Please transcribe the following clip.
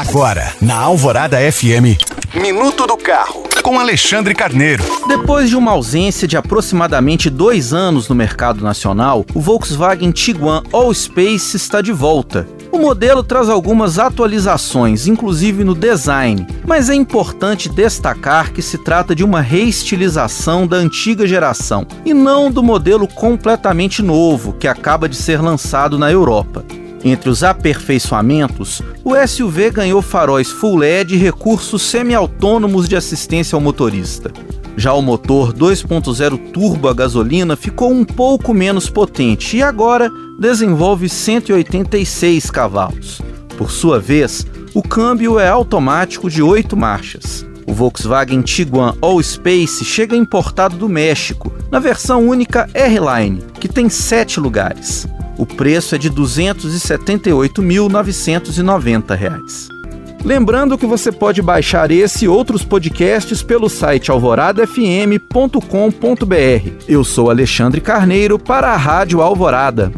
Agora, na Alvorada FM, Minuto do Carro, com Alexandre Carneiro. Depois de uma ausência de aproximadamente dois anos no mercado nacional, o Volkswagen Tiguan All Space está de volta. O modelo traz algumas atualizações, inclusive no design, mas é importante destacar que se trata de uma reestilização da antiga geração e não do modelo completamente novo que acaba de ser lançado na Europa. Entre os aperfeiçoamentos, o SUV ganhou faróis Full LED e recursos semi-autônomos de assistência ao motorista. Já o motor 2.0 turbo a gasolina ficou um pouco menos potente e agora desenvolve 186 cavalos. Por sua vez, o câmbio é automático de 8 marchas. O Volkswagen Tiguan All Space chega importado do México, na versão única R-Line, que tem 7 lugares. O preço é de R$ 278.990. Lembrando que você pode baixar esse e outros podcasts pelo site alvoradafm.com.br. Eu sou Alexandre Carneiro para a Rádio Alvorada.